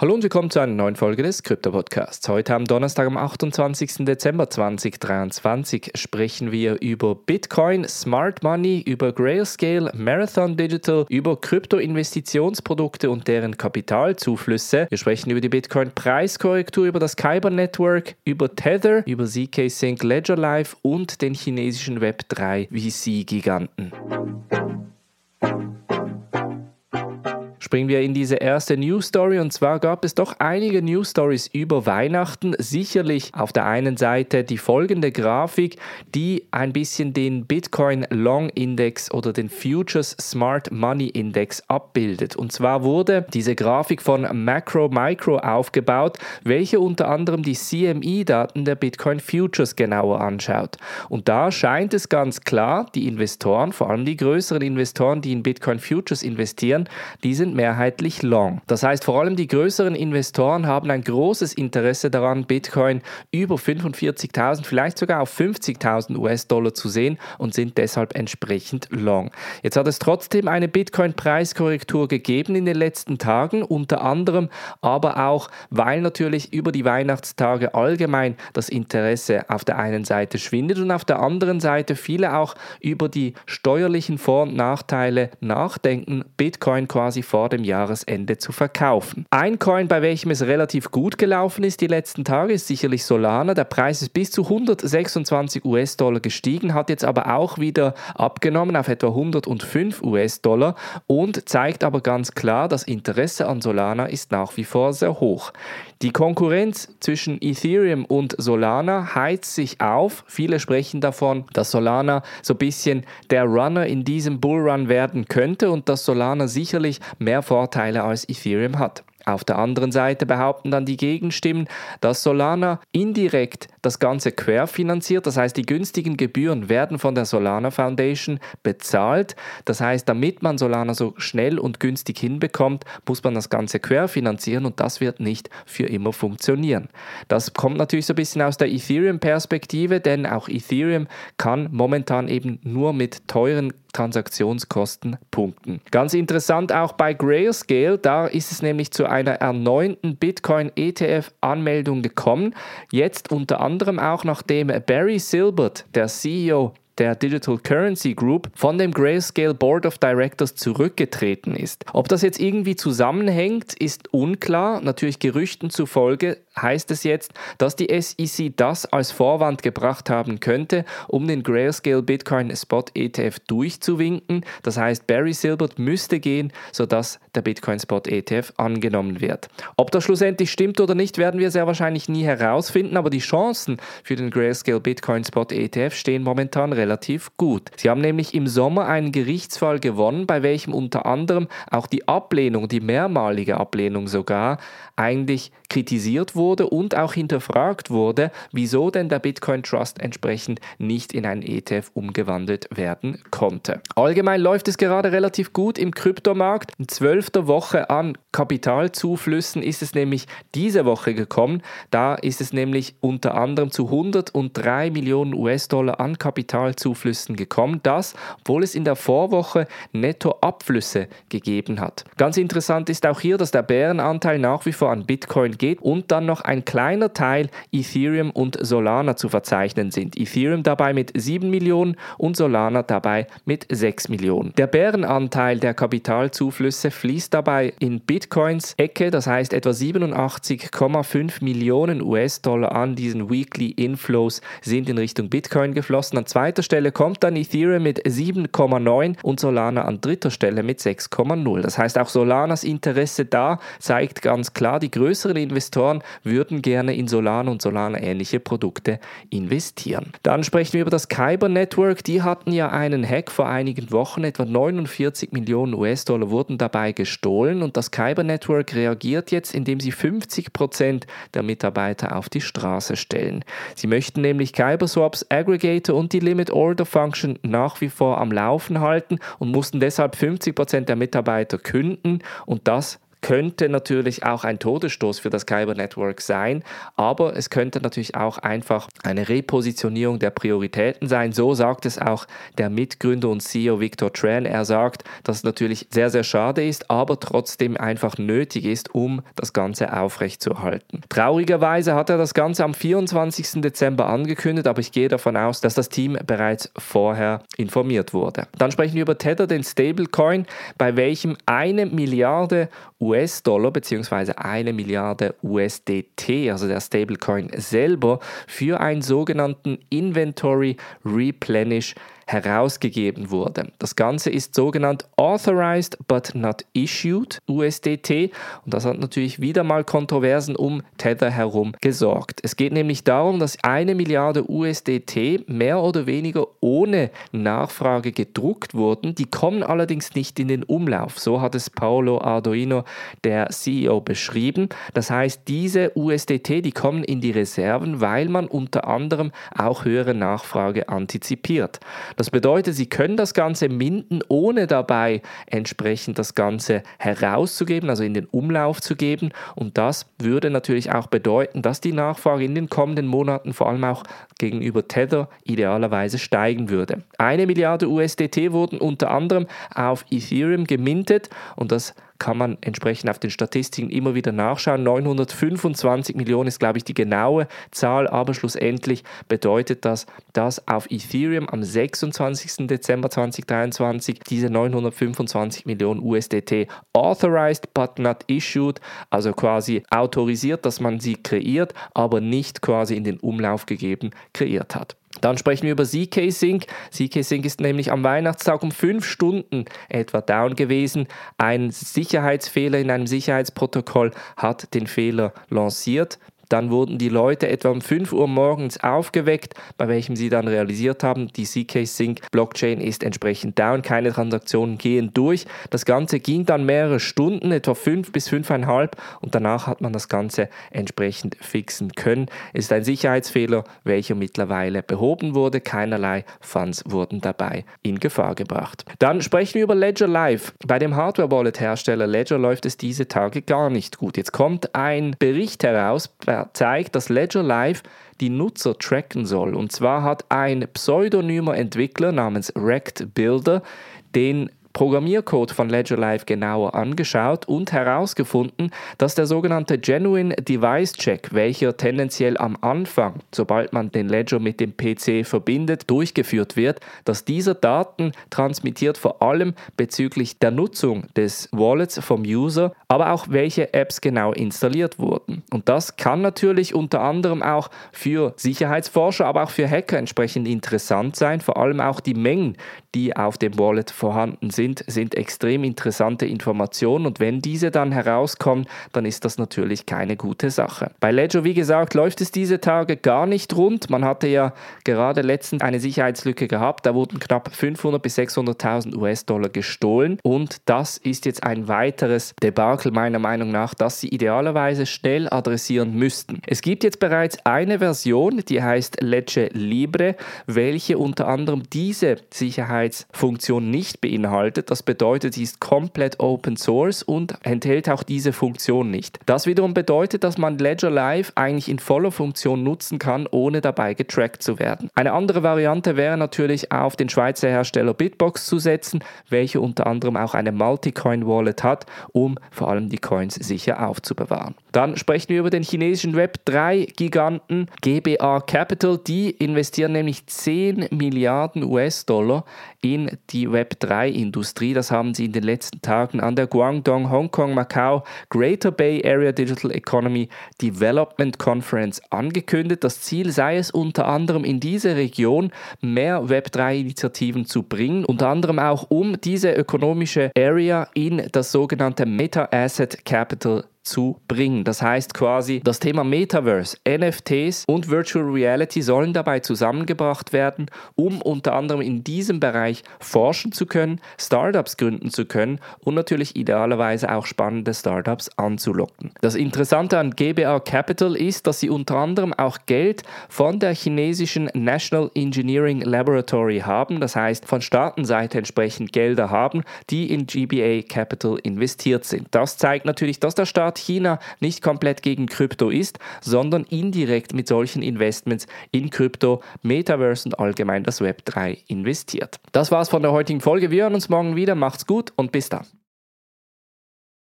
Hallo und willkommen zu einer neuen Folge des Krypto Podcasts. Heute am Donnerstag, am 28. Dezember 2023, sprechen wir über Bitcoin, Smart Money, über Grayscale, Marathon Digital, über Krypto-Investitionsprodukte und deren Kapitalzuflüsse. Wir sprechen über die Bitcoin-Preiskorrektur, über das Kyber Network, über Tether, über ZK Sync Ledger Live und den chinesischen Web3 VC-Giganten. Springen wir in diese erste News Story und zwar gab es doch einige News Stories über Weihnachten. Sicherlich auf der einen Seite die folgende Grafik, die ein bisschen den Bitcoin Long Index oder den Futures Smart Money Index abbildet. Und zwar wurde diese Grafik von Macro Micro aufgebaut, welche unter anderem die CME-Daten der Bitcoin Futures genauer anschaut. Und da scheint es ganz klar, die Investoren, vor allem die größeren Investoren, die in Bitcoin Futures investieren, die sind mehrheitlich long. Das heißt, vor allem die größeren Investoren haben ein großes Interesse daran, Bitcoin über 45.000, vielleicht sogar auf 50.000 US-Dollar zu sehen und sind deshalb entsprechend long. Jetzt hat es trotzdem eine Bitcoin-Preiskorrektur gegeben in den letzten Tagen, unter anderem aber auch, weil natürlich über die Weihnachtstage allgemein das Interesse auf der einen Seite schwindet und auf der anderen Seite viele auch über die steuerlichen Vor- und Nachteile nachdenken, Bitcoin quasi vor vor dem Jahresende zu verkaufen. Ein Coin, bei welchem es relativ gut gelaufen ist die letzten Tage, ist sicherlich Solana. Der Preis ist bis zu 126 US-Dollar gestiegen, hat jetzt aber auch wieder abgenommen auf etwa 105 US-Dollar und zeigt aber ganz klar, das Interesse an Solana ist nach wie vor sehr hoch. Die Konkurrenz zwischen Ethereum und Solana heizt sich auf. Viele sprechen davon, dass Solana so ein bisschen der Runner in diesem Bullrun werden könnte und dass Solana sicherlich mehr Vorteile als Ethereum hat. Auf der anderen Seite behaupten dann die Gegenstimmen, dass Solana indirekt das Ganze querfinanziert, das heißt die günstigen Gebühren werden von der Solana Foundation bezahlt. Das heißt, damit man Solana so schnell und günstig hinbekommt, muss man das Ganze querfinanzieren und das wird nicht für immer funktionieren. Das kommt natürlich so ein bisschen aus der Ethereum-Perspektive, denn auch Ethereum kann momentan eben nur mit teuren Transaktionskosten punkten. Ganz interessant auch bei Grayscale, da ist es nämlich zu einer erneuten Bitcoin ETF Anmeldung gekommen. Jetzt unter anderem auch nachdem Barry Silbert, der CEO der Digital Currency Group von dem Grayscale Board of Directors zurückgetreten ist. Ob das jetzt irgendwie zusammenhängt, ist unklar. Natürlich Gerüchten zufolge heißt es jetzt, dass die SEC das als Vorwand gebracht haben könnte, um den Grayscale Bitcoin Spot ETF durchzuwinken. Das heißt, Barry Silbert müsste gehen, sodass der Bitcoin Spot ETF angenommen wird. Ob das schlussendlich stimmt oder nicht, werden wir sehr wahrscheinlich nie herausfinden, aber die Chancen für den Grayscale Bitcoin Spot ETF stehen momentan relativ gut. Sie haben nämlich im Sommer einen Gerichtsfall gewonnen, bei welchem unter anderem auch die Ablehnung, die mehrmalige Ablehnung sogar, eigentlich kritisiert wurde und auch hinterfragt wurde, wieso denn der Bitcoin Trust entsprechend nicht in einen ETF umgewandelt werden konnte. Allgemein läuft es gerade relativ gut im Kryptomarkt. In zwölfter Woche an Kapitalzuflüssen ist es nämlich diese Woche gekommen. Da ist es nämlich unter anderem zu 103 Millionen US-Dollar an Kapitalzuflüssen gekommen. Das, obwohl es in der Vorwoche Nettoabflüsse gegeben hat. Ganz interessant ist auch hier, dass der Bärenanteil nach wie vor an Bitcoin geht und dann noch ein kleiner Teil Ethereum und Solana zu verzeichnen sind. Ethereum dabei mit 7 Millionen und Solana dabei mit 6 Millionen. Der Bärenanteil der Kapitalzuflüsse fließt dabei in Bitcoins Ecke, das heißt etwa 87,5 Millionen US-Dollar an diesen Weekly Inflows sind in Richtung Bitcoin geflossen. An zweiter Stelle kommt dann Ethereum mit 7,9 und Solana an dritter Stelle mit 6,0. Das heißt auch Solanas Interesse da zeigt ganz klar, die größeren Investoren würden gerne in Solana und Solana-ähnliche Produkte investieren. Dann sprechen wir über das Kyber Network. Die hatten ja einen Hack vor einigen Wochen. Etwa 49 Millionen US-Dollar wurden dabei gestohlen und das Kyber Network reagiert jetzt, indem sie 50 Prozent der Mitarbeiter auf die Straße stellen. Sie möchten nämlich Kyber Swaps, Aggregator und die Limit Order Function nach wie vor am Laufen halten und mussten deshalb 50 Prozent der Mitarbeiter künden und das könnte natürlich auch ein Todesstoß für das Kyber Network sein, aber es könnte natürlich auch einfach eine Repositionierung der Prioritäten sein. So sagt es auch der Mitgründer und CEO Victor Tran. Er sagt, dass es natürlich sehr, sehr schade ist, aber trotzdem einfach nötig ist, um das Ganze aufrechtzuerhalten. Traurigerweise hat er das Ganze am 24. Dezember angekündigt, aber ich gehe davon aus, dass das Team bereits vorher informiert wurde. Dann sprechen wir über Tether, den Stablecoin, bei welchem eine Milliarde US-Dollar bzw. eine Milliarde USDT, also der Stablecoin selber, für einen sogenannten Inventory Replenish herausgegeben wurde. Das Ganze ist sogenannt Authorized but not Issued USDT und das hat natürlich wieder mal Kontroversen um Tether herum gesorgt. Es geht nämlich darum, dass eine Milliarde USDT mehr oder weniger ohne Nachfrage gedruckt wurden. Die kommen allerdings nicht in den Umlauf. So hat es Paolo Arduino, der CEO, beschrieben. Das heißt, diese USDT, die kommen in die Reserven, weil man unter anderem auch höhere Nachfrage antizipiert. Das bedeutet, Sie können das Ganze minden, ohne dabei entsprechend das Ganze herauszugeben, also in den Umlauf zu geben. Und das würde natürlich auch bedeuten, dass die Nachfrage in den kommenden Monaten vor allem auch gegenüber Tether idealerweise steigen würde. Eine Milliarde USDT wurden unter anderem auf Ethereum gemintet und das kann man entsprechend auf den Statistiken immer wieder nachschauen. 925 Millionen ist, glaube ich, die genaue Zahl, aber schlussendlich bedeutet das, dass auf Ethereum am 26. Dezember 2023 diese 925 Millionen USDT authorized but not issued, also quasi autorisiert, dass man sie kreiert, aber nicht quasi in den Umlauf gegeben kreiert hat. Dann sprechen wir über ZK Sync. ZK Sync ist nämlich am Weihnachtstag um fünf Stunden etwa down gewesen. Ein Sicherheitsfehler in einem Sicherheitsprotokoll hat den Fehler lanciert. Dann wurden die Leute etwa um 5 Uhr morgens aufgeweckt, bei welchem sie dann realisiert haben, die CK-Sync Blockchain ist entsprechend down, keine Transaktionen gehen durch. Das Ganze ging dann mehrere Stunden, etwa 5 bis 5,5 und danach hat man das Ganze entsprechend fixen können. Es ist ein Sicherheitsfehler, welcher mittlerweile behoben wurde. Keinerlei Funds wurden dabei in Gefahr gebracht. Dann sprechen wir über Ledger Live. Bei dem Hardware-Wallet-Hersteller Ledger läuft es diese Tage gar nicht gut. Jetzt kommt ein Bericht heraus, bei zeigt, dass Ledger Live die Nutzer tracken soll. Und zwar hat ein pseudonymer Entwickler namens Rect Builder den Programmiercode von Ledger Live genauer angeschaut und herausgefunden, dass der sogenannte Genuine Device Check, welcher tendenziell am Anfang, sobald man den Ledger mit dem PC verbindet, durchgeführt wird, dass dieser Daten transmittiert vor allem bezüglich der Nutzung des Wallets vom User, aber auch welche Apps genau installiert wurden. Und das kann natürlich unter anderem auch für Sicherheitsforscher, aber auch für Hacker entsprechend interessant sein, vor allem auch die Mengen, die auf dem Wallet vorhanden sind sind, sind extrem interessante Informationen und wenn diese dann herauskommen, dann ist das natürlich keine gute Sache. Bei Ledger, wie gesagt, läuft es diese Tage gar nicht rund. Man hatte ja gerade letztens eine Sicherheitslücke gehabt, da wurden knapp 500 bis 600.000 US-Dollar gestohlen und das ist jetzt ein weiteres Debakel meiner Meinung nach, das sie idealerweise schnell adressieren müssten. Es gibt jetzt bereits eine Version, die heißt Ledger Libre, welche unter anderem diese Sicherheitsfunktion nicht beinhaltet bedeutet. Das bedeutet, sie ist komplett Open Source und enthält auch diese Funktion nicht. Das wiederum bedeutet, dass man Ledger Live eigentlich in voller Funktion nutzen kann, ohne dabei getrackt zu werden. Eine andere Variante wäre natürlich auf den Schweizer Hersteller Bitbox zu setzen, welcher unter anderem auch eine Multicoin-Wallet hat, um vor allem die Coins sicher aufzubewahren. Dann sprechen wir über den chinesischen Web3-Giganten GBA Capital. Die investieren nämlich 10 Milliarden US-Dollar in die Web3-Industrie. Das haben sie in den letzten Tagen an der Guangdong, Hongkong, Macau Greater Bay Area Digital Economy Development Conference angekündigt. Das Ziel sei es unter anderem in diese Region mehr Web3-Initiativen zu bringen, unter anderem auch um diese ökonomische Area in das sogenannte Meta Asset Capital zu bringen. Das heißt quasi, das Thema Metaverse, NFTs und Virtual Reality sollen dabei zusammengebracht werden, um unter anderem in diesem Bereich forschen zu können, Startups gründen zu können und natürlich idealerweise auch spannende Startups anzulocken. Das Interessante an GBA Capital ist, dass sie unter anderem auch Geld von der chinesischen National Engineering Laboratory haben, das heißt von Staatenseite entsprechend Gelder haben, die in GBA Capital investiert sind. Das zeigt natürlich, dass der Staat China nicht komplett gegen Krypto ist, sondern indirekt mit solchen Investments in Krypto, Metaverse und allgemein das Web 3 investiert. Das war's von der heutigen Folge. Wir hören uns morgen wieder. Macht's gut und bis dann.